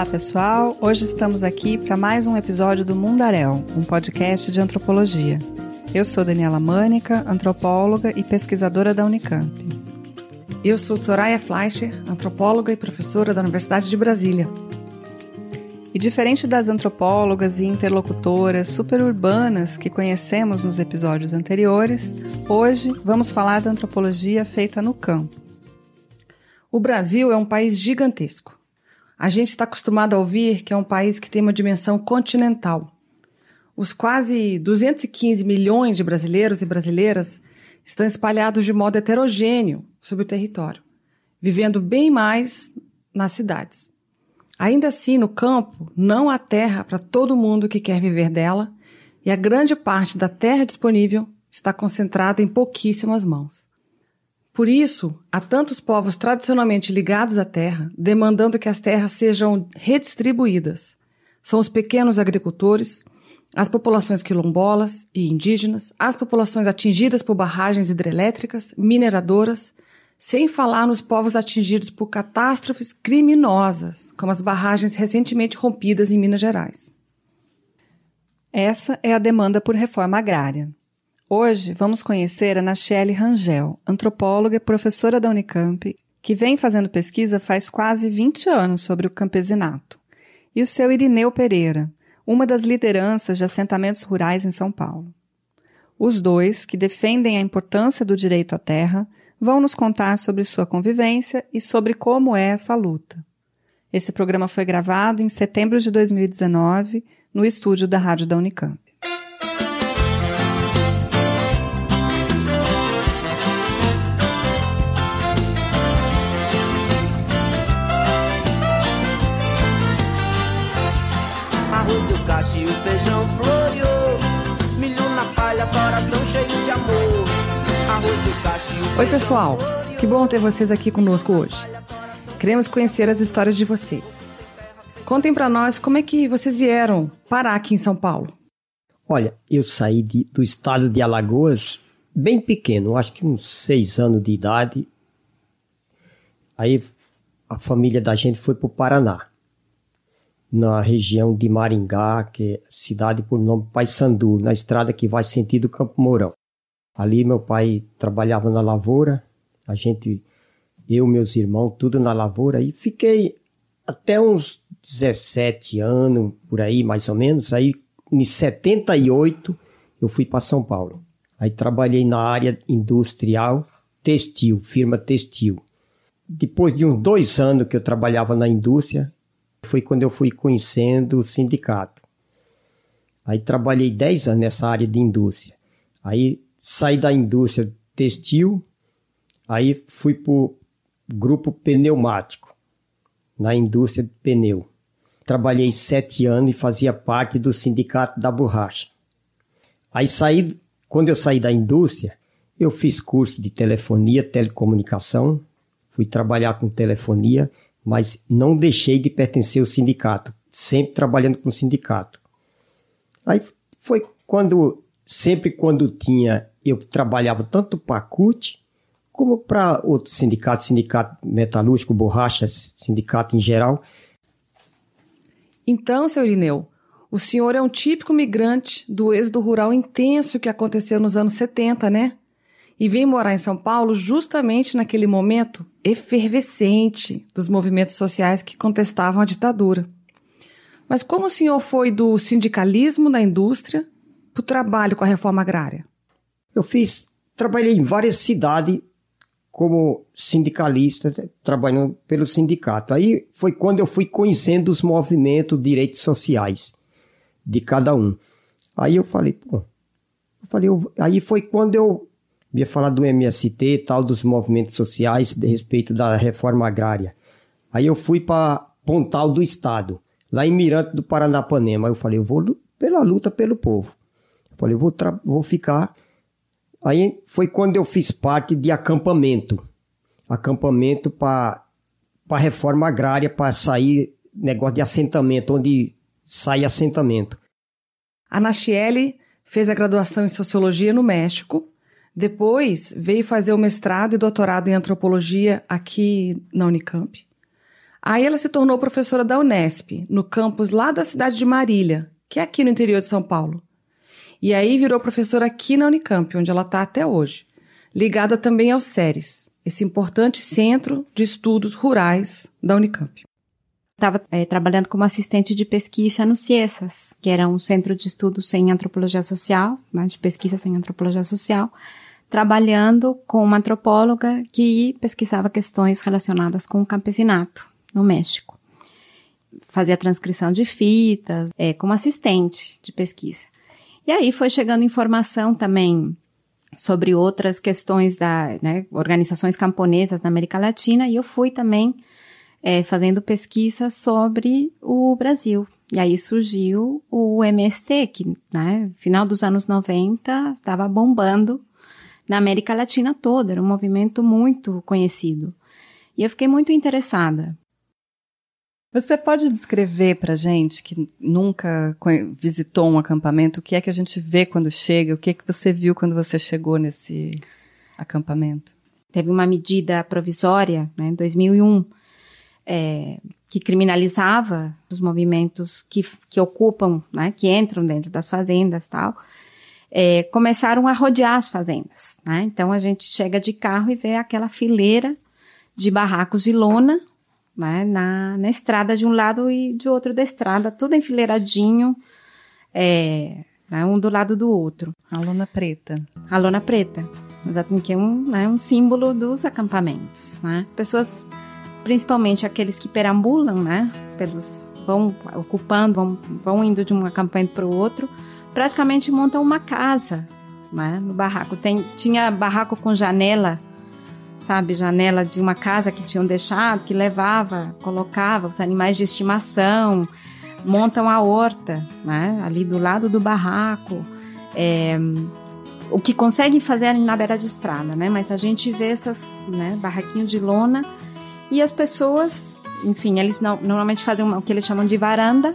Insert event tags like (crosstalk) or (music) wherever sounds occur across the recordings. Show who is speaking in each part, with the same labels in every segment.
Speaker 1: Olá, pessoal. Hoje estamos aqui para mais um episódio do Mundaréu, um podcast de antropologia. Eu sou Daniela Mânica, antropóloga e pesquisadora da Unicamp.
Speaker 2: Eu sou Soraya Fleischer, antropóloga e professora da Universidade de Brasília.
Speaker 1: E diferente das antropólogas e interlocutoras superurbanas que conhecemos nos episódios anteriores, hoje vamos falar da antropologia feita no campo.
Speaker 2: O Brasil é um país gigantesco. A gente está acostumado a ouvir que é um país que tem uma dimensão continental. Os quase 215 milhões de brasileiros e brasileiras estão espalhados de modo heterogêneo sobre o território, vivendo bem mais nas cidades. Ainda assim, no campo, não há terra para todo mundo que quer viver dela, e a grande parte da terra disponível está concentrada em pouquíssimas mãos. Por isso, há tantos povos tradicionalmente ligados à terra, demandando que as terras sejam redistribuídas. São os pequenos agricultores, as populações quilombolas e indígenas, as populações atingidas por barragens hidrelétricas, mineradoras, sem falar nos povos atingidos por catástrofes criminosas, como as barragens recentemente rompidas em Minas Gerais.
Speaker 1: Essa é a demanda por reforma agrária. Hoje vamos conhecer a Nachelle Rangel, antropóloga e professora da Unicamp, que vem fazendo pesquisa faz quase 20 anos sobre o campesinato, e o seu Irineu Pereira, uma das lideranças de assentamentos rurais em São Paulo. Os dois, que defendem a importância do direito à terra, vão nos contar sobre sua convivência e sobre como é essa luta. Esse programa foi gravado em setembro de 2019 no estúdio da Rádio da Unicamp.
Speaker 3: Cheio de amor. Arroz do cacho
Speaker 2: Oi, pessoal. Que bom ter vocês aqui conosco hoje. Queremos conhecer as histórias de vocês. Contem para nós como é que vocês vieram parar aqui em São Paulo.
Speaker 4: Olha, eu saí de, do estado de Alagoas bem pequeno, acho que uns seis anos de idade. Aí a família da gente foi para o Paraná na região de Maringá, que é cidade por nome Paysandu, na estrada que vai sentido Campo Mourão. Ali meu pai trabalhava na lavoura, a gente, eu meus irmãos, tudo na lavoura, e fiquei até uns 17 anos, por aí mais ou menos, aí em 78 eu fui para São Paulo. Aí trabalhei na área industrial textil, firma textil. Depois de uns dois anos que eu trabalhava na indústria, foi quando eu fui conhecendo o sindicato. Aí trabalhei 10 anos nessa área de indústria. Aí saí da indústria textil, aí fui para o grupo pneumático, na indústria de pneu. Trabalhei sete anos e fazia parte do sindicato da borracha. Aí saí, quando eu saí da indústria, eu fiz curso de telefonia, telecomunicação, fui trabalhar com telefonia, mas não deixei de pertencer ao sindicato, sempre trabalhando com o sindicato. Aí foi quando, sempre quando tinha, eu trabalhava tanto para a CUT, como para outros sindicatos, sindicato metalúrgico, borracha, sindicato em geral.
Speaker 2: Então, seu Irineu, o senhor é um típico migrante do êxodo rural intenso que aconteceu nos anos 70, né? E vem morar em São Paulo justamente naquele momento efervescente dos movimentos sociais que contestavam a ditadura. Mas como o senhor foi do sindicalismo na indústria para o trabalho com a reforma agrária?
Speaker 4: Eu fiz, trabalhei em várias cidades como sindicalista, trabalhando pelo sindicato. Aí foi quando eu fui conhecendo os movimentos, direitos sociais de cada um. Aí eu falei, pô, eu falei, eu, aí foi quando eu ia falar do MST, tal, dos movimentos sociais, de respeito da reforma agrária. Aí eu fui para Pontal do Estado, lá em Mirante do Paranapanema. Aí eu falei, eu vou pela luta pelo povo. Eu falei, eu vou, vou ficar. Aí foi quando eu fiz parte de acampamento. Acampamento para reforma agrária, para sair negócio de assentamento, onde sai assentamento.
Speaker 2: A Nachiele fez a graduação em Sociologia no México depois veio fazer o mestrado e doutorado em antropologia aqui na Unicamp. Aí ela se tornou professora da Unesp, no campus lá da cidade de Marília, que é aqui no interior de São Paulo. E aí virou professora aqui na Unicamp, onde ela está até hoje, ligada também ao SERES, esse importante centro de estudos rurais da Unicamp.
Speaker 5: Estava é, trabalhando como assistente de pesquisa no CIESAS, que era um centro de estudos em antropologia social, né, de pesquisas em antropologia social, trabalhando com uma antropóloga que pesquisava questões relacionadas com o campesinato no México. Fazia transcrição de fitas, é, como assistente de pesquisa. E aí foi chegando informação também sobre outras questões da né, organizações camponesas na América Latina e eu fui também é, fazendo pesquisa sobre o Brasil. E aí surgiu o MST, que, né, final dos anos 90, estava bombando na América Latina toda, era um movimento muito conhecido. E eu fiquei muito interessada.
Speaker 1: Você pode descrever para gente que nunca visitou um acampamento, o que é que a gente vê quando chega, o que é que você viu quando você chegou nesse acampamento?
Speaker 5: Teve uma medida provisória, né, em 2001, é, que criminalizava os movimentos que, que ocupam, né, que entram dentro das fazendas tal, é, começaram a rodear as fazendas. Né? Então a gente chega de carro e vê aquela fileira de barracos de lona né, na, na estrada de um lado e de outro da estrada, tudo enfileiradinho, é, né, um do lado do outro.
Speaker 1: A lona preta.
Speaker 5: A lona preta, que é um, né, um símbolo dos acampamentos. Né? Pessoas, principalmente aqueles que perambulam, né, pelos, vão ocupando, vão, vão indo de um acampamento para o outro, praticamente montam uma casa né, no barraco. Tem, tinha barraco com janela sabe, janela de uma casa que tinham deixado, que levava, colocava os animais de estimação, montam a horta, né, ali do lado do barraco. É, o que conseguem fazer na beira de estrada, né? Mas a gente vê essas, né, barraquinhos de lona e as pessoas, enfim, eles não, normalmente fazem uma, o que eles chamam de varanda,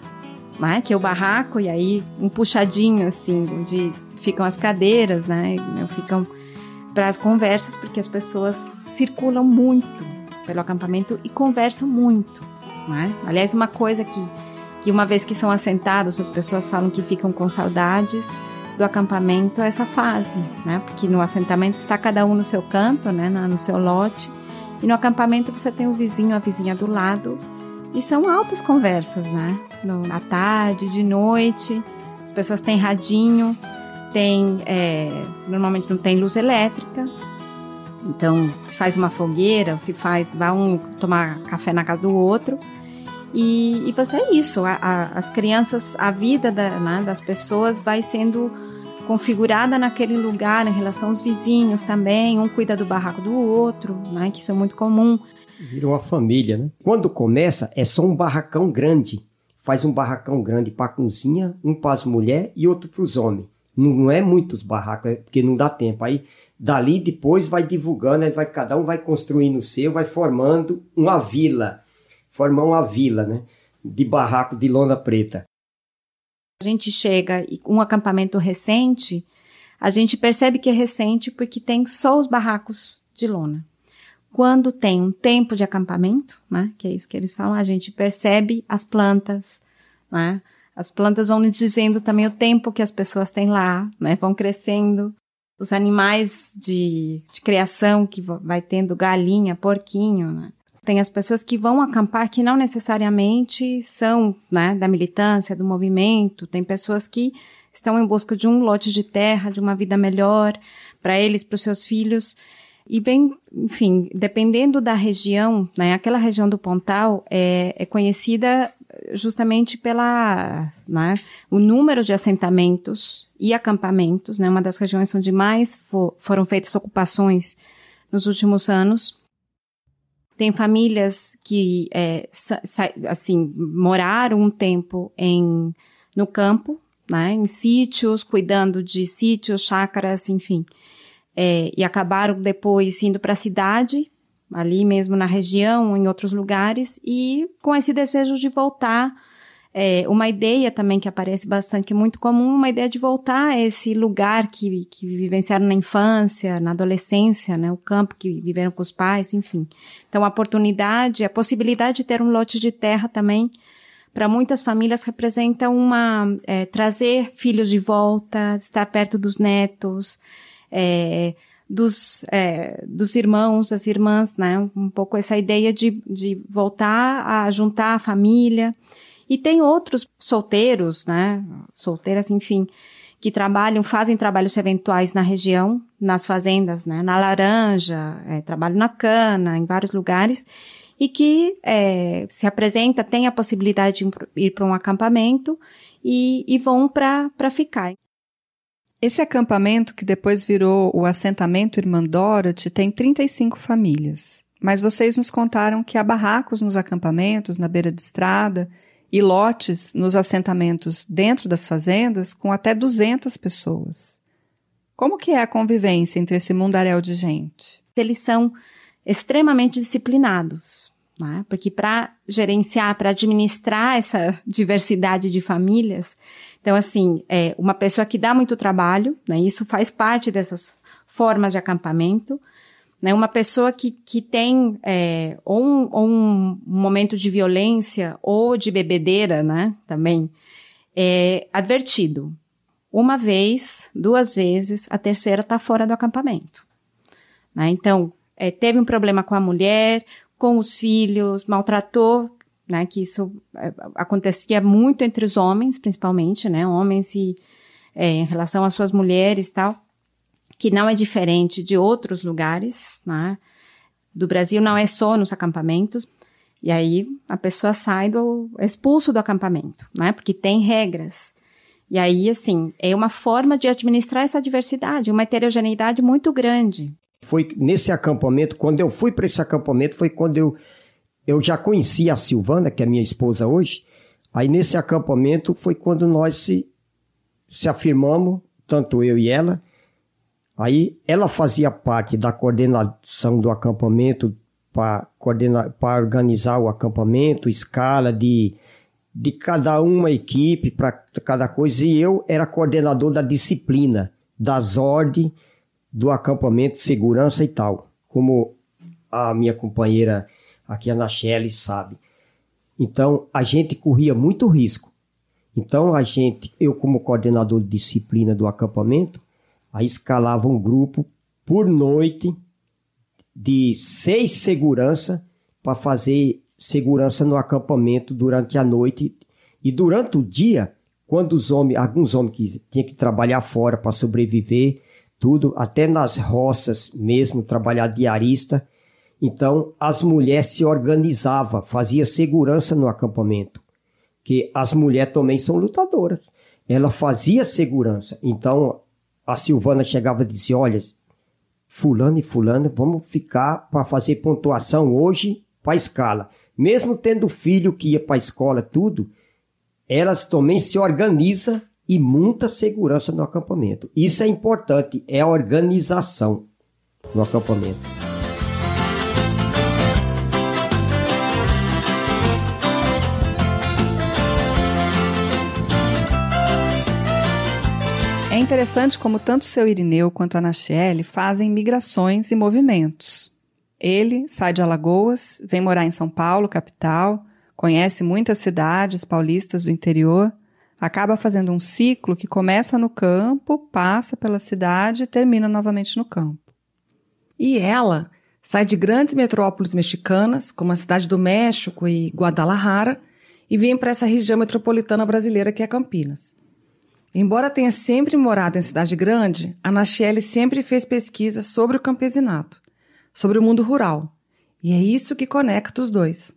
Speaker 5: né? Que é o barraco e aí um puxadinho assim, onde ficam as cadeiras, né? Ficam para as conversas, porque as pessoas circulam muito pelo acampamento e conversam muito. Né? Aliás, uma coisa que, que uma vez que são assentados, as pessoas falam que ficam com saudades do acampamento é essa fase, né? Porque no assentamento está cada um no seu canto, né? No seu lote. E no acampamento você tem o vizinho, a vizinha do lado. E são altas conversas, né? No, à tarde, de noite. As pessoas têm radinho tem, é, normalmente não tem luz elétrica, então se faz uma fogueira, ou se faz, vai um tomar café na casa do outro. E, e você é isso, a, a, as crianças, a vida da, né, das pessoas vai sendo configurada naquele lugar em relação aos vizinhos também, um cuida do barraco do outro, né, que isso é muito comum.
Speaker 4: Virou uma família, né? Quando começa, é só um barracão grande. Faz um barracão grande para a cozinha, um para as mulheres e outro para os homens. Não, não é muitos barracos, é porque não dá tempo. Aí dali depois vai divulgando, vai, cada um vai construindo o seu, vai formando uma vila. Formar uma vila, né? De barraco de lona preta.
Speaker 5: A gente chega e um acampamento recente, a gente percebe que é recente porque tem só os barracos de lona. Quando tem um tempo de acampamento, né, que é isso que eles falam, a gente percebe as plantas, né, as plantas vão nos dizendo também o tempo que as pessoas têm lá, né? Vão crescendo. Os animais de, de criação que vai tendo galinha, porquinho, né? Tem as pessoas que vão acampar que não necessariamente são né, da militância, do movimento. Tem pessoas que estão em busca de um lote de terra, de uma vida melhor para eles, para os seus filhos. E bem, enfim, dependendo da região, né, aquela região do Pontal é, é conhecida justamente pela né, o número de assentamentos e acampamentos, né, uma das regiões onde mais for, foram feitas ocupações nos últimos anos. Tem famílias que é, assim moraram um tempo em no campo, né, em sítios, cuidando de sítios, chácaras, enfim, é, e acabaram depois indo para a cidade ali mesmo na região, em outros lugares, e com esse desejo de voltar é, uma ideia também que aparece bastante, que é muito comum, uma ideia de voltar a esse lugar que, que vivenciaram na infância, na adolescência, né, o campo que viveram com os pais, enfim. Então, a oportunidade, a possibilidade de ter um lote de terra também, para muitas famílias representa uma, é, trazer filhos de volta, estar perto dos netos, é, dos, é, dos irmãos, das irmãs, né, um pouco essa ideia de, de voltar a juntar a família, e tem outros solteiros, né? Solteiras, enfim, que trabalham, fazem trabalhos eventuais na região, nas fazendas, né? Na laranja, é, trabalho na cana, em vários lugares, e que é, se apresenta, tem a possibilidade de ir para um acampamento e, e vão para ficar.
Speaker 1: Esse acampamento, que depois virou o assentamento Irmã Dorothy, tem 35 famílias. Mas vocês nos contaram que há barracos nos acampamentos, na beira de estrada, e lotes nos assentamentos dentro das fazendas com até 200 pessoas. Como que é a convivência entre esse mundaréu de gente?
Speaker 5: Eles são extremamente disciplinados, né? porque para gerenciar, para administrar essa diversidade de famílias, então assim, é uma pessoa que dá muito trabalho, né? isso faz parte dessas formas de acampamento, né? Uma pessoa que, que tem é, ou, um, ou um momento de violência ou de bebedeira, né? Também é advertido. Uma vez, duas vezes, a terceira está fora do acampamento. Né? Então, é, teve um problema com a mulher, com os filhos, maltratou, né? Que isso é, acontecia muito entre os homens, principalmente, né? Homens e é, em relação às suas mulheres tal que não é diferente de outros lugares, né? Do Brasil não é só nos acampamentos. E aí a pessoa sai do expulso do acampamento, né? Porque tem regras. E aí assim, é uma forma de administrar essa diversidade, uma heterogeneidade muito grande.
Speaker 4: Foi nesse acampamento, quando eu fui para esse acampamento, foi quando eu eu já conhecia a Silvana, que é minha esposa hoje. Aí nesse acampamento foi quando nós se, se afirmamos, tanto eu e ela, Aí ela fazia parte da coordenação do acampamento para organizar o acampamento, escala de, de cada uma equipe para cada coisa, e eu era coordenador da disciplina, das ordens do acampamento, segurança e tal, como a minha companheira aqui, a Nachelle, sabe. Então, a gente corria muito risco. Então, a gente, eu como coordenador de disciplina do acampamento, Aí escalava um grupo por noite de seis segurança para fazer segurança no acampamento durante a noite e durante o dia, quando os homens, alguns homens que tinham que trabalhar fora para sobreviver, tudo, até nas roças mesmo, trabalhar diarista. Então, as mulheres se organizavam, fazia segurança no acampamento, que as mulheres também são lutadoras. Ela fazia segurança. Então, a Silvana chegava e dizia: Olha, Fulano e Fulano, vamos ficar para fazer pontuação hoje para escala. Mesmo tendo filho que ia para a escola, tudo, elas também se organizam e monta segurança no acampamento. Isso é importante, é a organização no acampamento.
Speaker 1: É interessante como tanto o seu Irineu quanto a Nachelle fazem migrações e movimentos. Ele sai de Alagoas, vem morar em São Paulo, capital, conhece muitas cidades paulistas do interior, acaba fazendo um ciclo que começa no campo, passa pela cidade e termina novamente no campo.
Speaker 2: E ela sai de grandes metrópoles mexicanas, como a cidade do México e Guadalajara, e vem para essa região metropolitana brasileira que é Campinas. Embora tenha sempre morado em cidade grande, a Nachelle sempre fez pesquisas sobre o campesinato, sobre o mundo rural. E é isso que conecta os dois.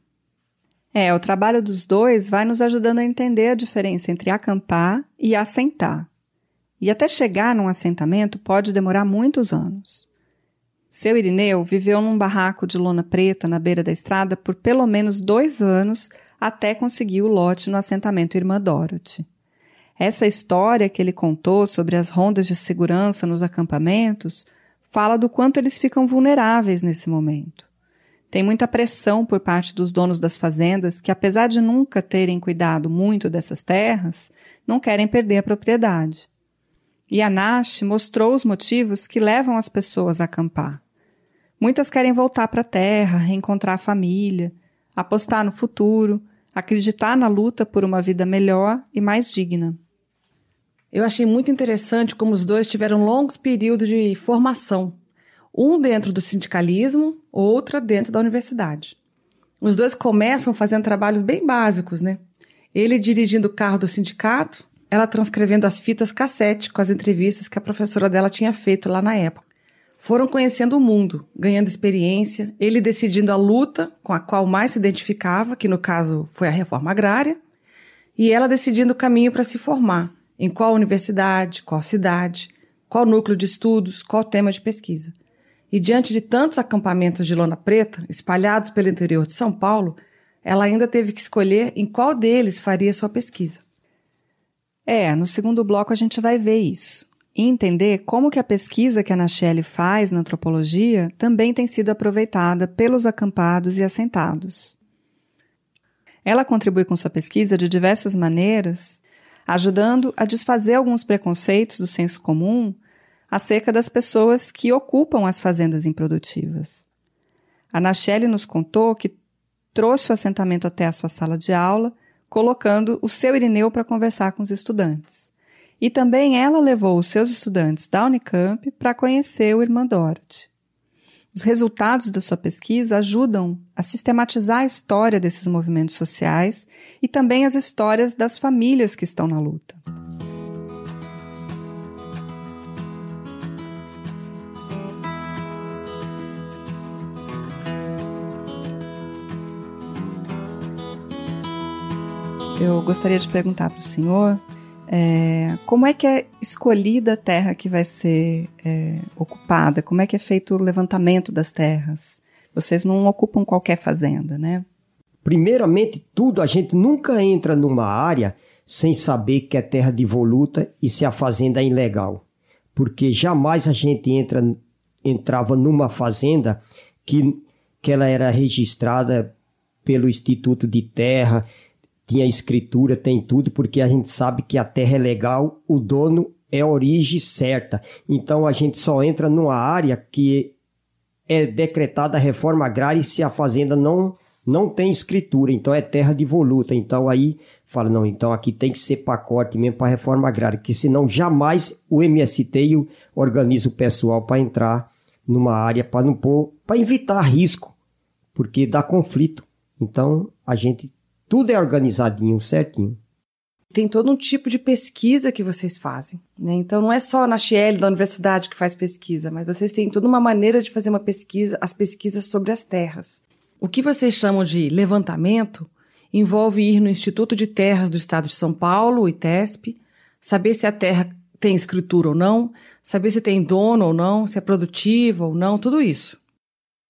Speaker 1: É, o trabalho dos dois vai nos ajudando a entender a diferença entre acampar e assentar. E até chegar num assentamento pode demorar muitos anos. Seu Irineu viveu num barraco de lona preta na beira da estrada por pelo menos dois anos até conseguir o lote no assentamento Irmã Dorothy. Essa história que ele contou sobre as rondas de segurança nos acampamentos fala do quanto eles ficam vulneráveis nesse momento. Tem muita pressão por parte dos donos das fazendas que, apesar de nunca terem cuidado muito dessas terras, não querem perder a propriedade. E a Nash mostrou os motivos que levam as pessoas a acampar. Muitas querem voltar para a terra, reencontrar a família, apostar no futuro, acreditar na luta por uma vida melhor e mais digna.
Speaker 2: Eu achei muito interessante como os dois tiveram longos períodos de formação, um dentro do sindicalismo, outra dentro da universidade. Os dois começam fazendo trabalhos bem básicos, né? Ele dirigindo o carro do sindicato, ela transcrevendo as fitas cassete com as entrevistas que a professora dela tinha feito lá na época. Foram conhecendo o mundo, ganhando experiência, ele decidindo a luta com a qual mais se identificava, que no caso foi a reforma agrária, e ela decidindo o caminho para se formar, em qual universidade, qual cidade, qual núcleo de estudos, qual tema de pesquisa. E diante de tantos acampamentos de lona preta espalhados pelo interior de São Paulo, ela ainda teve que escolher em qual deles faria sua pesquisa.
Speaker 1: É, no segundo bloco a gente vai ver isso. E entender como que a pesquisa que a Nachelle faz na antropologia também tem sido aproveitada pelos acampados e assentados. Ela contribui com sua pesquisa de diversas maneiras ajudando a desfazer alguns preconceitos do senso comum acerca das pessoas que ocupam as fazendas improdutivas. A Nachelle nos contou que trouxe o assentamento até a sua sala de aula, colocando o seu Irineu para conversar com os estudantes. E também ela levou os seus estudantes da Unicamp para conhecer o Irmã Dorothy. Os resultados da sua pesquisa ajudam a sistematizar a história desses movimentos sociais e também as histórias das famílias que estão na luta. Eu gostaria de perguntar para o senhor é, como é que é escolhida a terra que vai ser é, ocupada? Como é que é feito o levantamento das terras? Vocês não ocupam qualquer fazenda, né?
Speaker 4: Primeiramente, tudo, a gente nunca entra numa área sem saber que é terra de voluta e se a fazenda é ilegal. Porque jamais a gente entra, entrava numa fazenda que, que ela era registrada pelo Instituto de Terra, tinha escritura, tem tudo, porque a gente sabe que a terra é legal, o dono é a origem certa. Então a gente só entra numa área que é decretada a reforma agrária se a fazenda não não tem escritura, então é terra de voluta. Então aí fala, não, então aqui tem que ser pacote mesmo para reforma agrária, que senão jamais o MST organiza o pessoal para entrar numa área para não pôr, para evitar risco, porque dá conflito. Então a gente tudo é organizadinho, certinho.
Speaker 2: Tem todo um tipo de pesquisa que vocês fazem, né? Então não é só na Chiel da universidade que faz pesquisa, mas vocês têm toda uma maneira de fazer uma pesquisa, as pesquisas sobre as terras. O que vocês chamam de levantamento envolve ir no Instituto de Terras do Estado de São Paulo, o ITESP, saber se a terra tem escritura ou não, saber se tem dono ou não, se é produtiva ou não, tudo isso.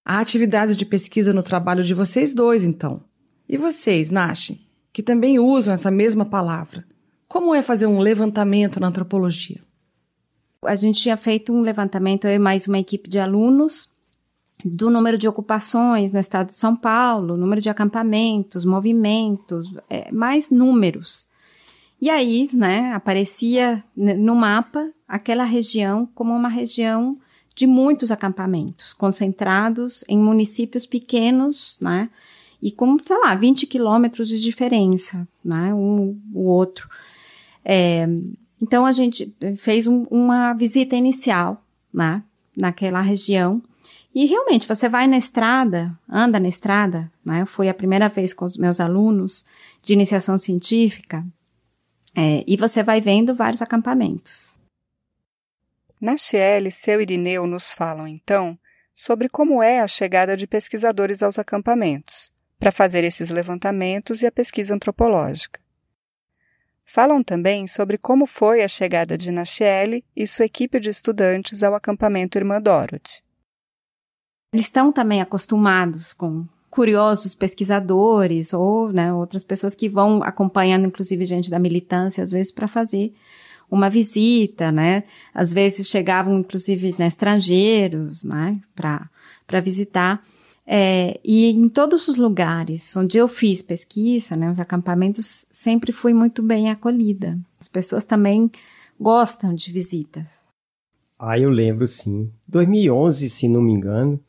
Speaker 2: Há atividades de pesquisa no trabalho de vocês dois, então. E vocês, Nash, que também usam essa mesma palavra, como é fazer um levantamento na antropologia?
Speaker 5: A gente tinha feito um levantamento, eu e mais uma equipe de alunos, do número de ocupações no estado de São Paulo, número de acampamentos, movimentos, é, mais números. E aí, né, aparecia no mapa aquela região como uma região de muitos acampamentos, concentrados em municípios pequenos, né, e com, sei lá, 20 quilômetros de diferença, né, um o outro. É, então a gente fez um, uma visita inicial, né, naquela região. E realmente, você vai na estrada, anda na estrada, né? Foi a primeira vez com os meus alunos de iniciação científica, é, e você vai vendo vários acampamentos.
Speaker 1: Na Chiele, seu Irineu nos falam, então, sobre como é a chegada de pesquisadores aos acampamentos para fazer esses levantamentos e a pesquisa antropológica. Falam também sobre como foi a chegada de Nachiele e sua equipe de estudantes ao acampamento Irmã Dorothy.
Speaker 5: Eles estão também acostumados com curiosos pesquisadores ou né, outras pessoas que vão acompanhando, inclusive gente da militância, às vezes para fazer uma visita, né? Às vezes chegavam, inclusive, né, estrangeiros, né, para visitar. É, e em todos os lugares onde eu fiz pesquisa, né, os acampamentos, sempre fui muito bem acolhida. As pessoas também gostam de visitas.
Speaker 4: Ah, eu lembro sim. 2011, se não me engano,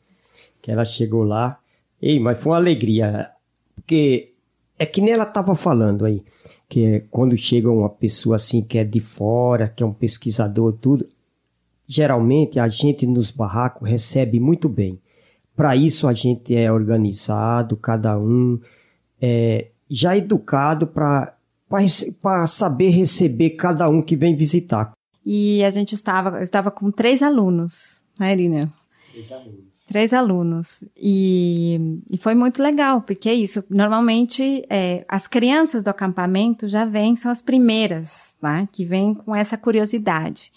Speaker 4: que ela chegou lá. Ei, mas foi uma alegria, porque é que nem ela estava falando aí, que é quando chega uma pessoa assim que é de fora, que é um pesquisador, tudo, geralmente a gente nos barracos recebe muito bem. Para isso a gente é organizado, cada um é já educado para para saber receber cada um que vem visitar.
Speaker 5: E a gente estava, eu estava com três alunos, né, Irina? Três alunos. Três alunos. E, e foi muito legal, porque é isso. Normalmente, é, as crianças do acampamento já vêm, são as primeiras, né? Que vêm com essa curiosidade.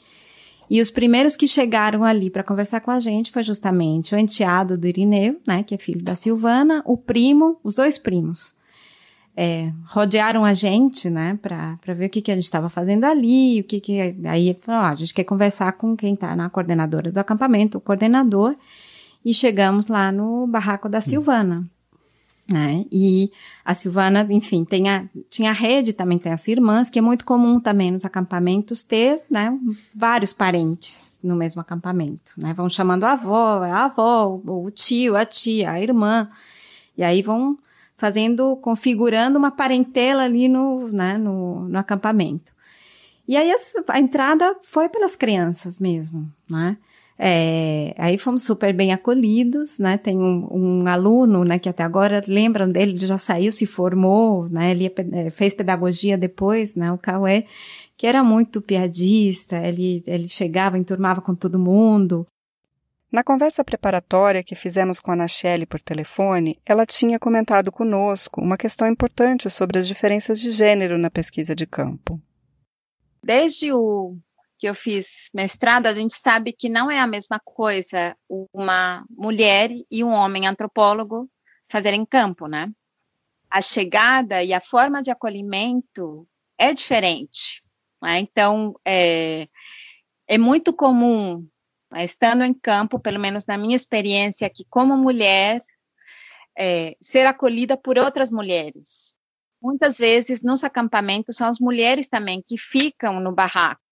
Speaker 5: E os primeiros que chegaram ali para conversar com a gente foi justamente o enteado do Irineu, né? Que é filho da Silvana, o primo, os dois primos é, rodearam a gente, né, para ver o que, que a gente estava fazendo ali, o que que aí ó, a gente quer conversar com quem está na coordenadora do acampamento, o coordenador, e chegamos lá no barraco da Silvana, né? E a Silvana, enfim, tem a, tinha a rede, também tem as irmãs, que é muito comum também nos acampamentos ter, né, vários parentes no mesmo acampamento, né? Vão chamando a avó, a avó, o tio, a tia, a irmã, e aí vão fazendo, configurando uma parentela ali no, né, no, no acampamento. E aí a, a, entrada foi pelas crianças mesmo, né? É, aí fomos super bem acolhidos, né? Tem um, um, aluno, né, que até agora lembram dele, ele já saiu, se formou, né? Ele é, fez pedagogia depois, né? O Cauê, que era muito piadista, ele, ele chegava, enturmava com todo mundo,
Speaker 1: na conversa preparatória que fizemos com a Nachelle por telefone, ela tinha comentado conosco uma questão importante sobre as diferenças de gênero na pesquisa de campo.
Speaker 6: Desde o que eu fiz mestrado, a gente sabe que não é a mesma coisa uma mulher e um homem antropólogo fazerem campo, né? A chegada e a forma de acolhimento é diferente. Né? Então, é, é muito comum estando em campo, pelo menos na minha experiência aqui como mulher, é, ser acolhida por outras mulheres. Muitas vezes nos acampamentos são as mulheres também que ficam no barraco.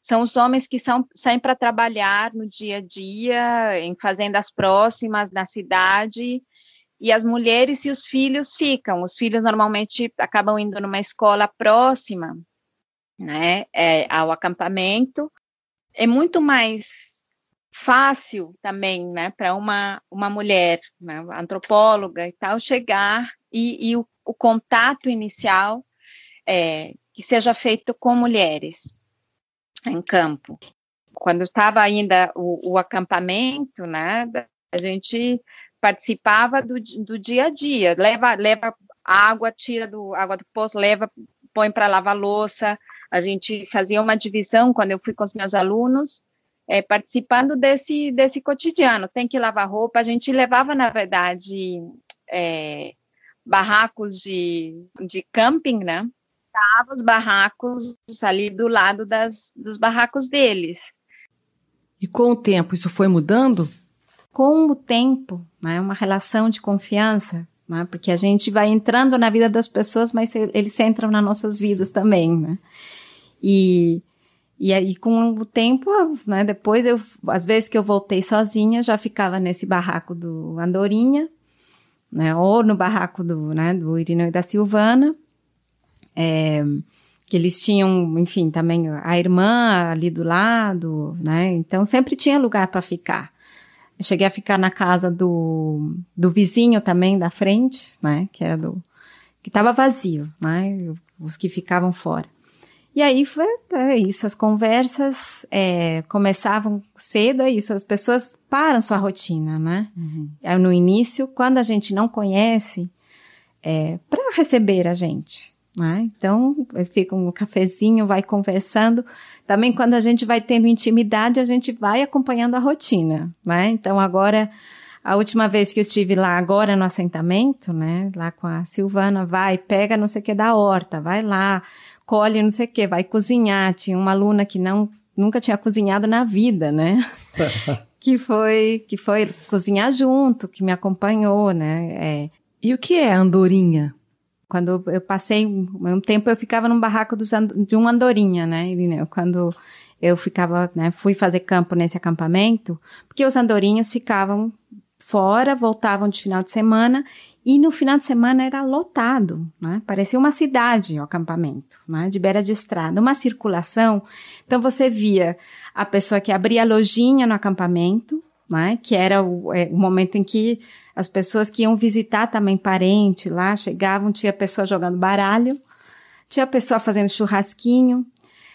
Speaker 6: São os homens que são, saem para trabalhar no dia a dia, em fazendas próximas, na cidade, e as mulheres e os filhos ficam. Os filhos normalmente acabam indo numa escola próxima, né, é, ao acampamento. É muito mais fácil também, né, para uma, uma mulher, né, antropóloga e tal, chegar e, e o, o, contato inicial é, que seja feito com mulheres em campo. Quando estava ainda o, o acampamento, né, a gente participava do, do dia a dia, leva, leva água, tira do água do poço, leva, põe para lavar louça. A gente fazia uma divisão quando eu fui com os meus alunos é, participando desse, desse cotidiano. Tem que lavar roupa. A gente levava, na verdade, é, barracos de, de camping, né? Tava os barracos ali do lado das, dos barracos deles.
Speaker 2: E com o tempo isso foi mudando?
Speaker 5: Com o tempo, né? Uma relação de confiança, né? Porque a gente vai entrando na vida das pessoas, mas eles entram nas nossas vidas também, né? E e aí, com o tempo, né, depois eu, às vezes que eu voltei sozinha, já ficava nesse barraco do Andorinha, né, ou no barraco do, né, do Irineu e da Silvana, é, que eles tinham, enfim, também a irmã ali do lado, né, então sempre tinha lugar para ficar. Eu cheguei a ficar na casa do, do vizinho também da frente, né, que era do, que estava vazio, né, os que ficavam fora. E aí foi é isso, as conversas é, começavam cedo, é isso, as pessoas param sua rotina, né? Uhum. No início, quando a gente não conhece, é, para receber a gente, né? Então, fica um cafezinho, vai conversando. Também quando a gente vai tendo intimidade, a gente vai acompanhando a rotina, né? Então, agora, a última vez que eu tive lá agora no assentamento, né? Lá com a Silvana, vai, pega não sei o que da horta, vai lá, colhe não sei o vai cozinhar. Tinha uma aluna que não nunca tinha cozinhado na vida, né? (laughs) que foi que foi cozinhar junto, que me acompanhou, né? É,
Speaker 2: E o que é andorinha?
Speaker 5: Quando eu passei um, tempo eu ficava num barraco de um andorinha, né, Irineu? Quando eu ficava, né, fui fazer campo nesse acampamento, porque os andorinhas ficavam fora, voltavam de final de semana e no final de semana era lotado, né? Parecia uma cidade o acampamento, né? De beira de estrada, uma circulação. Então você via a pessoa que abria a lojinha no acampamento, né? Que era o, é, o momento em que as pessoas que iam visitar também parente lá chegavam, tinha pessoa jogando baralho, tinha pessoa fazendo churrasquinho,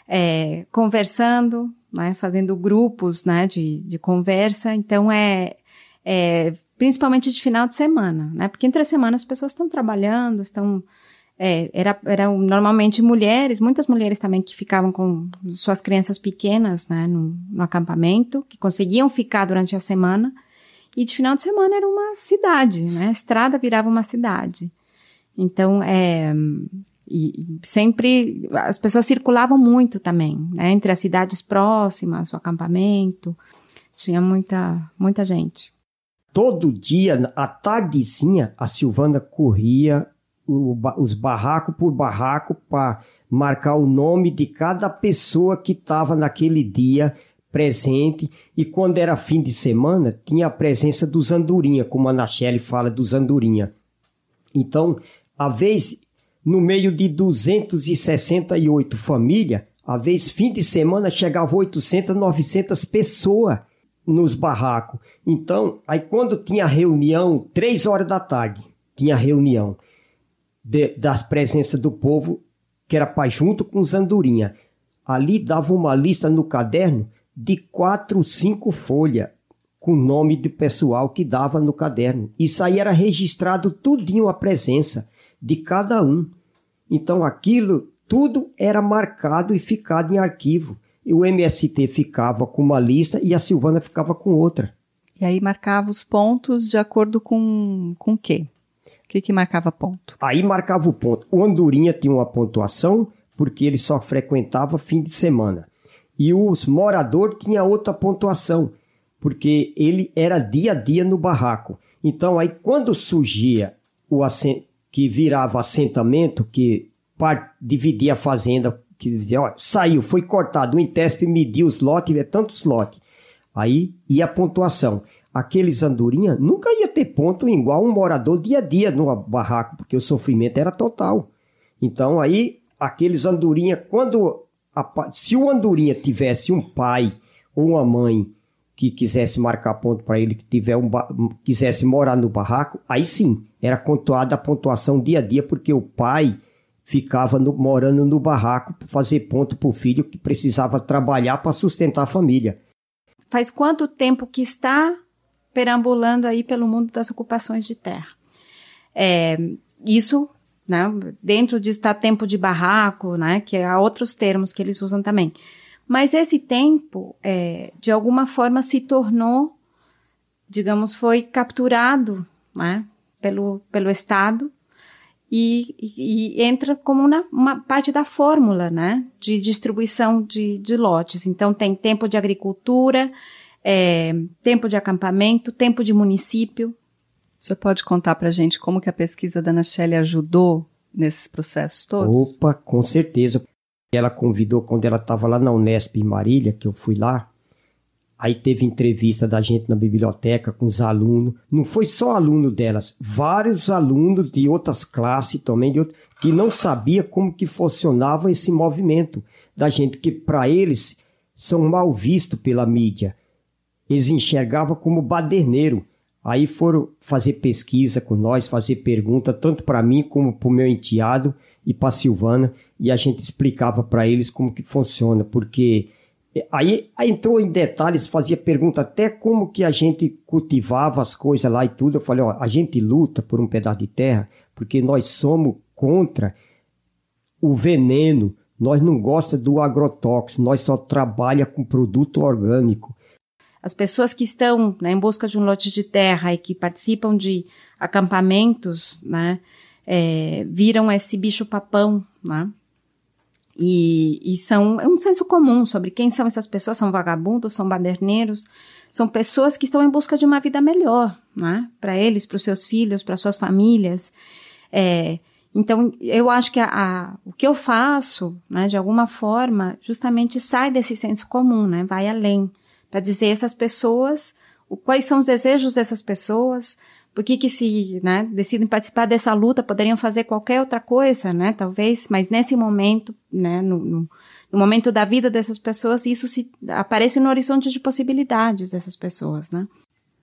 Speaker 5: é, conversando, né, fazendo grupos né, de, de conversa. Então, é, é principalmente de final de semana, né? Porque entre a semana as pessoas estão trabalhando, estão. É, era, eram normalmente mulheres, muitas mulheres também que ficavam com suas crianças pequenas né, no, no acampamento, que conseguiam ficar durante a semana. E de final de semana era uma cidade, né? A estrada virava uma cidade. Então, é, e, sempre as pessoas circulavam muito também, né? Entre as cidades próximas, o acampamento, tinha muita, muita gente.
Speaker 4: Todo dia, à tardezinha, a Silvana corria os barraco por barraco para marcar o nome de cada pessoa que estava naquele dia presente. E quando era fim de semana, tinha a presença dos andorinha, como a Nachelle fala dos andorinha. Então, a vez, no meio de 268 famílias, a vez fim de semana chegava 800, 900 pessoas nos barracos. Então, aí quando tinha reunião, três horas da tarde, tinha reunião de, das presenças do povo, que era para junto com os andorinha. Ali dava uma lista no caderno de quatro, cinco folhas com o nome do pessoal que dava no caderno. Isso aí era registrado tudinho a presença de cada um. Então aquilo tudo era marcado e ficado em arquivo. E o MST ficava com uma lista e a Silvana ficava com outra.
Speaker 1: E aí marcava os pontos de acordo com o quê? O que, que marcava ponto?
Speaker 4: Aí marcava o ponto. O Andorinha tinha uma pontuação porque ele só frequentava fim de semana. E os moradores tinha outra pontuação, porque ele era dia a dia no barraco. Então aí quando surgia o assen- que virava assentamento, que par- dividia a fazenda, que dizia, ó, saiu, foi cortado, o Intesp mediu os lotes, é tantos lotes. Aí ia a pontuação. Aqueles andorinha nunca ia ter ponto igual um morador dia a dia no barraco, porque o sofrimento era total. Então aí aqueles andorinha, quando a se o andorinha tivesse um pai ou uma mãe que quisesse marcar ponto para ele, que tiver um quisesse morar no barraco, aí sim era contada a pontuação dia a dia, porque o pai ficava no- morando no barraco para fazer ponto para o filho que precisava trabalhar para sustentar a família.
Speaker 5: Faz quanto tempo que está perambulando aí pelo mundo das ocupações de terra? É, isso, né, dentro disso está tempo de barraco, né, que há outros termos que eles usam também. Mas esse tempo, é, de alguma forma, se tornou, digamos, foi capturado, né, pelo, pelo Estado e, e- entra como uma, uma parte da fórmula, né, de distribuição de, de lotes. Então, tem tempo de agricultura, é, tempo de acampamento, tempo de município.
Speaker 1: O senhor pode contar pra gente como que a pesquisa da Ana ajudou nesses processos todos?
Speaker 4: Opa, com certeza. Ela convidou quando ela estava lá na Unesp em Marília, que eu fui lá. Aí teve entrevista da gente na biblioteca com os alunos. Não foi só aluno delas, vários alunos de outras classes também, de outro, que não sabia como que funcionava esse movimento da gente, que para eles são mal vistos pela mídia. Eles enxergavam como baderneiro. Aí foram fazer pesquisa com nós, fazer pergunta, tanto para mim como para o meu enteado e para Silvana, e a gente explicava para eles como que funciona, porque eh, aí, aí entrou em detalhes, fazia pergunta até como que a gente cultivava as coisas lá e tudo. Eu falei, ó, a gente luta por um pedaço de terra porque nós somos contra o veneno, nós não gostamos do agrotóxico, nós só trabalha com produto orgânico.
Speaker 5: As pessoas que estão né, em busca de um lote de terra e que participam de acampamentos, né, é, viram esse bicho papão, né? E, e são é um senso comum sobre quem são essas pessoas, são vagabundos, são baderneiros, são pessoas que estão em busca de uma vida melhor, né? Para eles, para os seus filhos, para suas famílias. É, então, eu acho que a, a, o que eu faço, né, de alguma forma, justamente sai desse senso comum, né? Vai além para dizer essas pessoas, quais são os desejos dessas pessoas, por que que se, né, decidem participar dessa luta, poderiam fazer qualquer outra coisa, né, talvez, mas nesse momento, né, no, no, no momento da vida dessas pessoas, isso se aparece no horizonte de possibilidades dessas pessoas, né.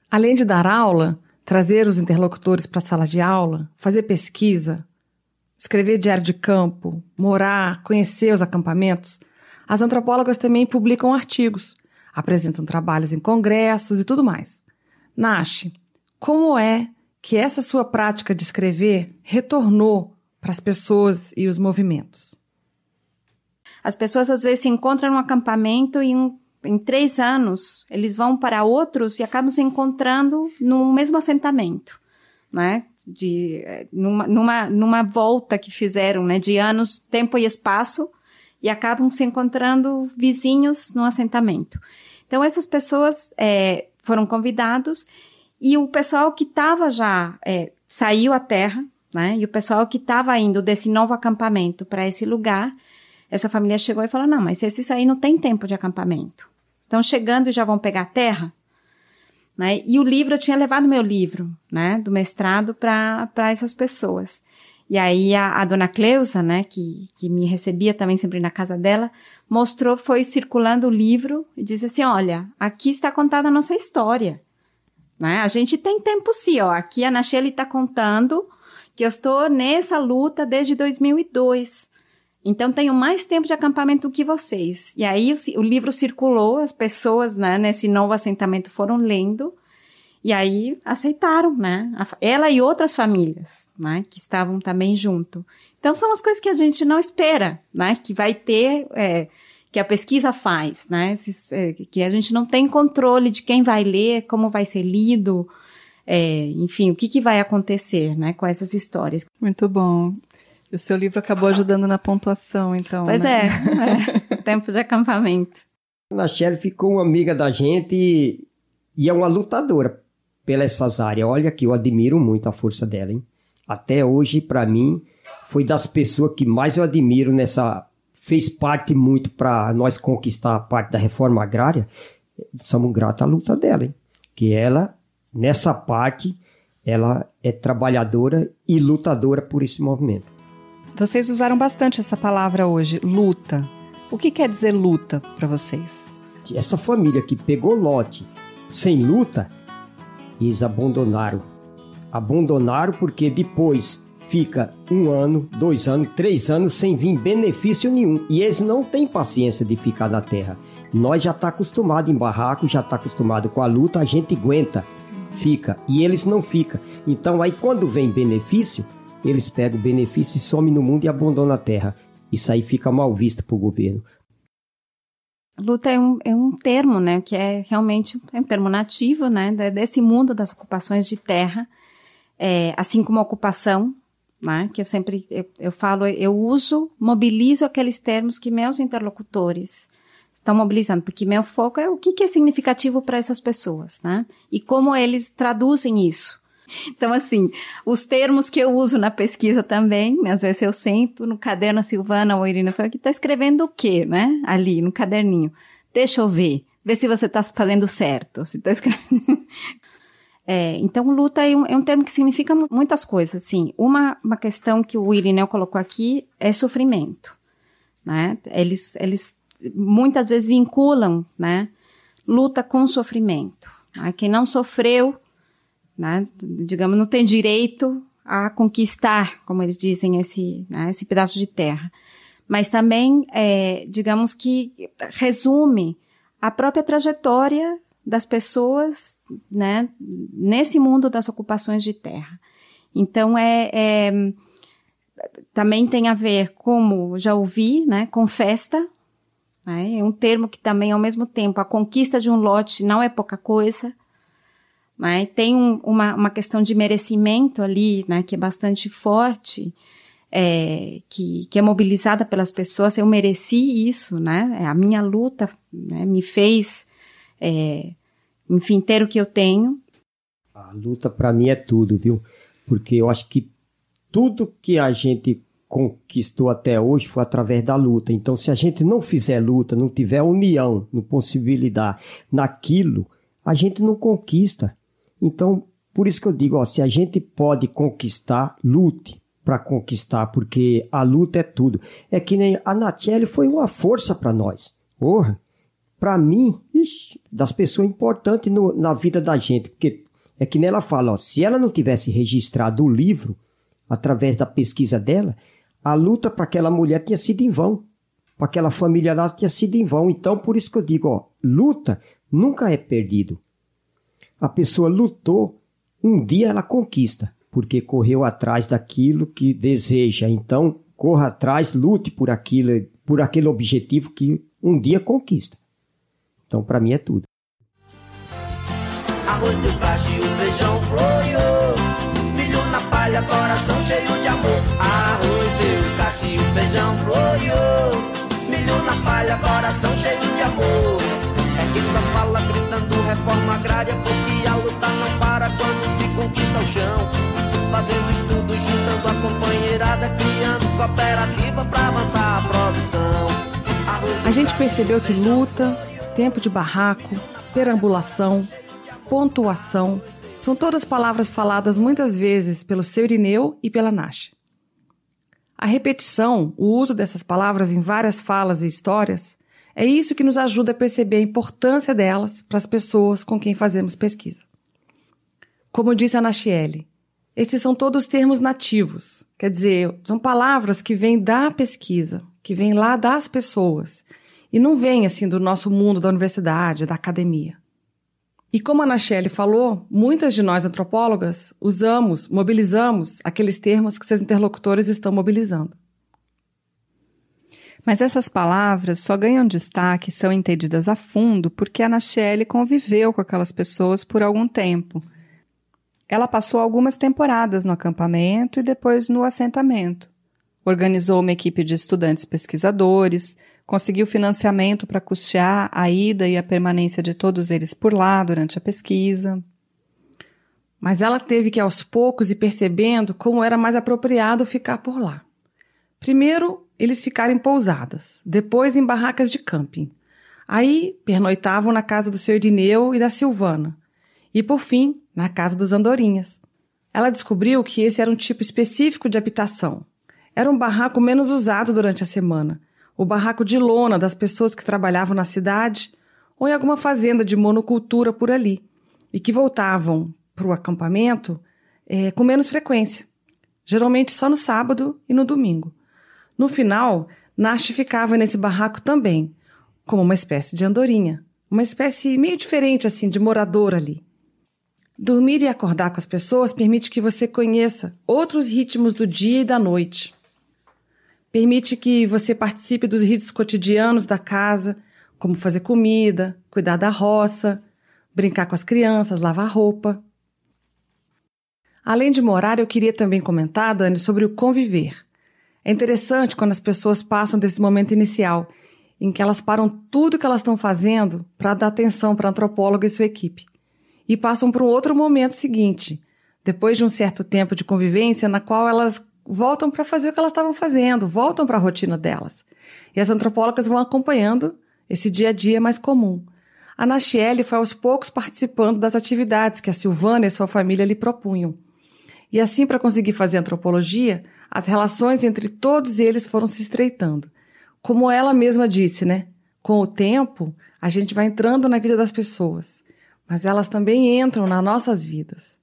Speaker 2: Além de dar aula, trazer os interlocutores para a sala de aula, fazer pesquisa, escrever diário de campo, morar, conhecer os acampamentos, as antropólogas também publicam artigos, apresentam trabalhos em congressos e tudo mais. Nash, como é que essa sua prática de escrever retornou para as pessoas e os movimentos?
Speaker 5: As pessoas às vezes se encontram num acampamento e em, em três anos eles vão para outros e acabam se encontrando no mesmo assentamento, né? De, numa, numa, numa volta que fizeram, né? De anos, tempo e espaço e acabam se encontrando vizinhos no assentamento. Então essas pessoas é, foram convidados e o pessoal que estava já é, saiu à terra, né? E o pessoal que estava indo desse novo acampamento para esse lugar, essa família chegou e falou: não, mas esses aí não tem tempo de acampamento. Estão chegando e já vão pegar terra. Né? E o livro, eu tinha levado meu livro, né, do mestrado para essas pessoas. E aí a, a, dona Cleusa, né, que, que me recebia também sempre na casa dela, mostrou, foi circulando o livro e disse assim, olha, aqui está contada a nossa história. Né? A gente tem tempo sim, ó. Aqui a Nacheli está contando que eu estou nessa luta desde 2002. Então tenho mais tempo de acampamento que vocês. E aí o, o livro circulou, as pessoas, né, nesse novo assentamento foram lendo e aí aceitaram, né? Ela e outras famílias, né, que estavam também junto. Então são as coisas que a gente não espera, né, que vai ter é, que a pesquisa faz, né? É, que a gente não tem controle de quem vai ler, como vai ser lido, é, enfim, o que, que vai acontecer, né, com essas histórias.
Speaker 1: Muito bom. O seu livro acabou ajudando na pontuação, então.
Speaker 5: Pois
Speaker 1: né?
Speaker 5: é, é, (laughs) tempo de acampamento.
Speaker 4: A Shelly ficou uma amiga da gente e é uma lutadora pela essas áreas. Olha que eu admiro muito a força dela, hein? Até hoje, para mim, foi das pessoas que mais eu admiro nessa fez parte muito para nós conquistar a parte da reforma agrária, somos gratos à luta dela, hein? que ela, nessa parte, ela é trabalhadora e lutadora por esse movimento.
Speaker 1: Vocês usaram bastante essa palavra hoje, luta. O que quer dizer luta para vocês?
Speaker 4: Essa família que pegou lote sem luta, eles abandonaram. Abandonaram porque depois fica um ano, dois anos, três anos sem vir benefício nenhum. E eles não têm paciência de ficar na terra. Nós já tá acostumado em barraco, já tá acostumado com a luta, a gente aguenta, fica. E eles não ficam. Então aí quando vem benefício, eles pegam o benefício e somem no mundo e abandonam a terra. Isso aí fica mal visto para o governo.
Speaker 5: Luta é um, é um termo, né, que é realmente é um termo nativo, né, desse mundo das ocupações de terra, é, assim como ocupação, né? Que eu sempre eu, eu falo, eu uso, mobilizo aqueles termos que meus interlocutores estão mobilizando, porque meu foco é o que, que é significativo para essas pessoas, né? E como eles traduzem isso. Então, assim, os termos que eu uso na pesquisa também, às vezes eu sento no caderno Silvana ou Irina, falo que tá escrevendo o quê, né? Ali, no caderninho. Deixa eu ver, ver se você está fazendo certo, se tá escrevendo. (laughs) É, então, luta é um, é um, termo que significa muitas coisas. Assim, uma, uma questão que o Irineu colocou aqui é sofrimento. Né? Eles, eles muitas vezes vinculam né, luta com sofrimento. Né? Quem não sofreu, né, digamos, não tem direito a conquistar, como eles dizem, esse, né, esse pedaço de terra. Mas também, é, digamos que resume a própria trajetória das pessoas, né, nesse mundo das ocupações de terra. Então é, é também tem a ver, como já ouvi, né, com festa. Né, é um termo que também, ao mesmo tempo, a conquista de um lote não é pouca coisa. Né, tem um, uma, uma questão de merecimento ali, né, que é bastante forte. é, que, que é mobilizada pelas pessoas, eu mereci isso, né? É, a minha luta né, me fez, é, enfim, ter o que eu tenho.
Speaker 4: A luta para mim é tudo, viu? Porque eu acho que tudo que a gente conquistou até hoje foi através da luta. Então, se a gente não fizer luta, não tiver união, não possibilidade naquilo, a gente não conquista. Então, por isso que eu digo, ó, se a gente pode conquistar, lute para conquistar, porque a luta é tudo. É que nem a Natiele foi uma força para nós. Porra, para mim, ixi, das pessoas importantes no, na vida da gente, porque é que nem ela fala, ó, se ela não tivesse registrado o livro através da pesquisa dela, a luta para aquela mulher tinha sido em vão. Para aquela família lá tinha sido em vão. Então, por isso que eu digo, ó, luta nunca é perdido. A pessoa lutou, um dia ela conquista, porque correu atrás daquilo que deseja. Então, corra atrás, lute por aquilo, por aquele objetivo que um dia conquista. Então, para mim é tudo.
Speaker 3: Arroz do baixo e o feijão floreou. Milho na palha, coração cheio de amor. Arroz deu cacho e o feijão floreou. Milho na palha, coração cheio de amor. É quem fala gritando reforma agrária, porque a luta não para quando se conquista o chão. Fazendo estudo, juntando a companheirada, criando cooperativa para avançar a produção.
Speaker 2: A gente percebeu que luta, tempo de barraco, perambulação, pontuação, são todas palavras faladas muitas vezes pelo seu Irineu e pela Nash. A repetição, o uso dessas palavras em várias falas e histórias, é isso que nos ajuda a perceber a importância delas para as pessoas com quem fazemos pesquisa. Como disse a Nachiele, esses são todos termos nativos, quer dizer, são palavras que vêm da pesquisa, que vêm lá das pessoas, e não vêm assim do nosso mundo da universidade, da academia. E como a Nachelle falou, muitas de nós antropólogas usamos, mobilizamos aqueles termos que seus interlocutores estão mobilizando.
Speaker 1: Mas essas palavras só ganham destaque e são entendidas a fundo porque a Nachelle conviveu com aquelas pessoas por algum tempo. Ela passou algumas temporadas no acampamento e depois no assentamento. Organizou uma equipe de estudantes pesquisadores, conseguiu financiamento para custear a ida e a permanência de todos eles por lá durante a pesquisa.
Speaker 2: Mas ela teve que, aos poucos, ir percebendo como era mais apropriado ficar por lá. Primeiro, eles ficaram em pousadas, depois em barracas de camping. Aí, pernoitavam na casa do seu Irineu e da Silvana. E, por fim, na casa dos Andorinhas. Ela descobriu que esse era um tipo específico de habitação. Era um barraco menos usado durante a semana, o barraco de lona das pessoas que trabalhavam na cidade ou em alguma fazenda de monocultura por ali e que voltavam para o acampamento é, com menos frequência, geralmente só no sábado e no domingo. No final, Nash ficava nesse barraco também, como uma espécie de andorinha, uma espécie meio diferente assim de morador ali. Dormir e acordar com as pessoas permite que você conheça outros ritmos do dia e da noite Permite que você participe dos ritos cotidianos da casa, como fazer comida, cuidar da roça, brincar com as crianças, lavar roupa. Além de morar, eu queria também comentar, Dani, sobre o conviver. É interessante quando as pessoas passam desse momento inicial, em que elas param tudo que elas estão fazendo para dar atenção para a antropóloga e sua equipe, e passam para um outro momento seguinte, depois de um certo tempo de convivência, na qual elas voltam para fazer o que elas estavam fazendo, voltam para a rotina delas. E as antropólogas vão acompanhando esse dia a dia mais comum. A Nachiele foi aos poucos participando das atividades que a Silvana e sua família lhe propunham. E assim, para conseguir fazer antropologia, as relações entre todos eles foram se estreitando. Como ela mesma disse, né? Com o tempo, a gente vai entrando na vida das pessoas, mas elas também entram nas nossas vidas.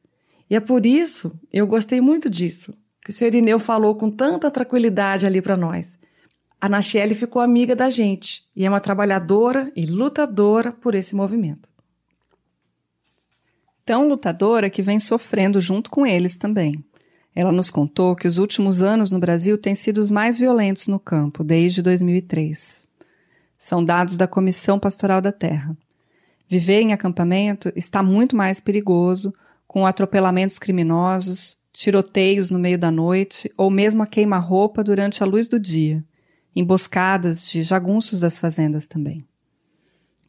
Speaker 2: E é por isso eu gostei muito disso, que o senhor Irineu falou com tanta tranquilidade ali para nós. A Nachelle ficou amiga da gente e é uma trabalhadora e lutadora por esse movimento.
Speaker 1: Tão lutadora que vem sofrendo junto com eles também. Ela nos contou que os últimos anos no Brasil têm sido os mais violentos no campo, desde 2003. São dados da Comissão Pastoral da Terra. Viver em acampamento está muito mais perigoso, com atropelamentos criminosos, tiroteios no meio da noite ou mesmo a queima-roupa durante a luz do dia, emboscadas de jagunços das fazendas também.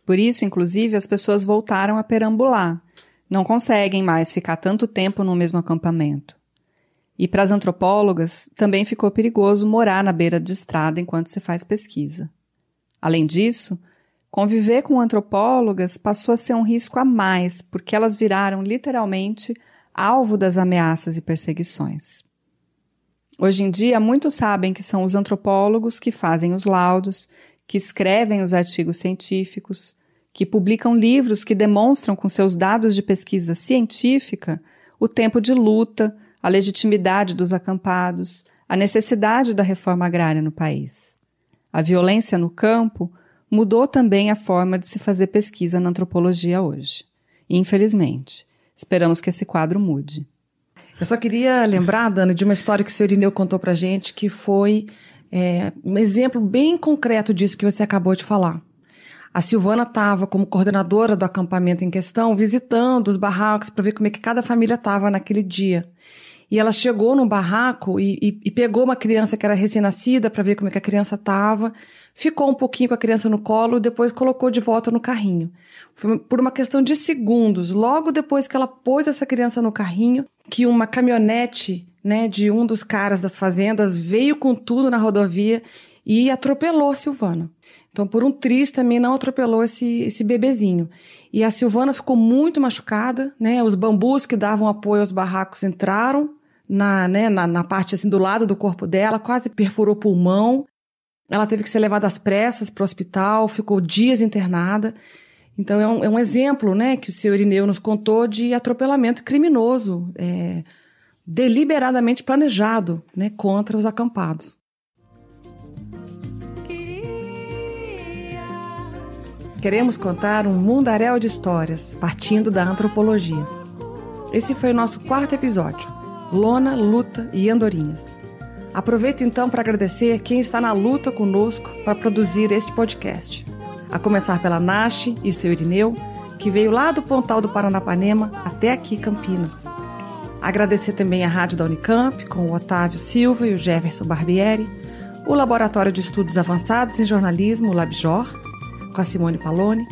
Speaker 1: Por isso, inclusive, as pessoas voltaram a perambular, não conseguem mais ficar tanto tempo no mesmo acampamento. E para as antropólogas, também ficou perigoso morar na beira de estrada enquanto se faz pesquisa. Além disso, conviver com antropólogas passou a ser um risco a mais, porque elas viraram literalmente alvo das ameaças e perseguições. Hoje em dia, muitos sabem que são os antropólogos que fazem os laudos, que escrevem os artigos científicos, que publicam livros que demonstram com seus dados de pesquisa científica o tempo de luta, a legitimidade dos acampados, a necessidade da reforma agrária no país. A violência no campo mudou também a forma de se fazer pesquisa na antropologia hoje. Infelizmente, Esperamos que esse quadro mude.
Speaker 2: Eu só queria lembrar, Dana, de uma história que o senhor Irineu contou pra gente, que foi é, um exemplo bem concreto disso que você acabou de falar. A Silvana estava como coordenadora do acampamento em questão, visitando os barracos para ver como é que cada família estava naquele dia. E ela chegou no barraco e, e, e pegou uma criança que era recém-nascida para ver como é que a criança estava, ficou um pouquinho com a criança no colo, depois colocou de volta no carrinho. Foi por uma questão de segundos, logo depois que ela pôs essa criança no carrinho, que uma caminhonete né, de um dos caras das fazendas veio com tudo na rodovia e atropelou a Silvana. Então, por um triz também não atropelou esse, esse bebezinho. E a Silvana ficou muito machucada, né? Os bambus que davam apoio aos barracos entraram na, né, na, na parte assim do lado do corpo dela, quase perfurou pulmão. Ela teve que ser levada às pressas para o hospital, ficou dias internada. Então, é um, é um, exemplo né, que o senhor Irineu nos contou de atropelamento criminoso, é, deliberadamente planejado né, contra os acampados. Queremos contar um mundaréu de histórias, partindo da antropologia. Esse foi o nosso quarto episódio: Lona, Luta e Andorinhas. Aproveito então para agradecer quem está na luta conosco para produzir este podcast. A começar pela Nash e seu Irineu, que veio lá do Pontal do Paranapanema até aqui, Campinas. Agradecer também a Rádio da Unicamp, com o Otávio Silva e o Jefferson Barbieri, o Laboratório de Estudos Avançados em Jornalismo, o LabJOR, com a Simone Palone,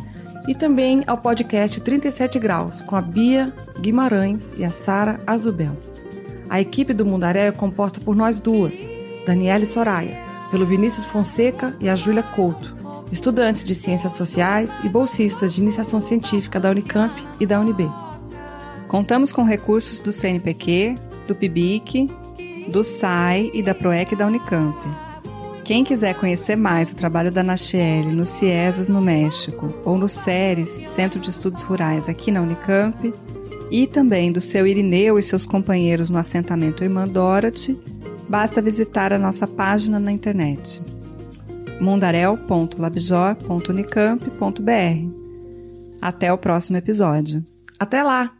Speaker 2: e também ao podcast 37 Graus, com a Bia Guimarães e a Sara Azubel. A equipe do Mundaré é composta por nós duas, Daniela e Soraya, pelo Vinícius Fonseca e a Júlia Couto, estudantes de Ciências Sociais e bolsistas de Iniciação Científica da Unicamp e da UNB.
Speaker 1: Contamos com recursos do CNPq, do PIBIC, do SAI e da PROEC da Unicamp. Quem quiser conhecer mais o trabalho da Nachiele no CIESAS no México ou no CERES, Centro de Estudos Rurais aqui na Unicamp, e também do seu Irineu e seus companheiros no assentamento Irmã Dorothy, basta visitar a nossa página na internet mundarel.labjor.unicamp.br. Até o próximo episódio.
Speaker 2: Até lá!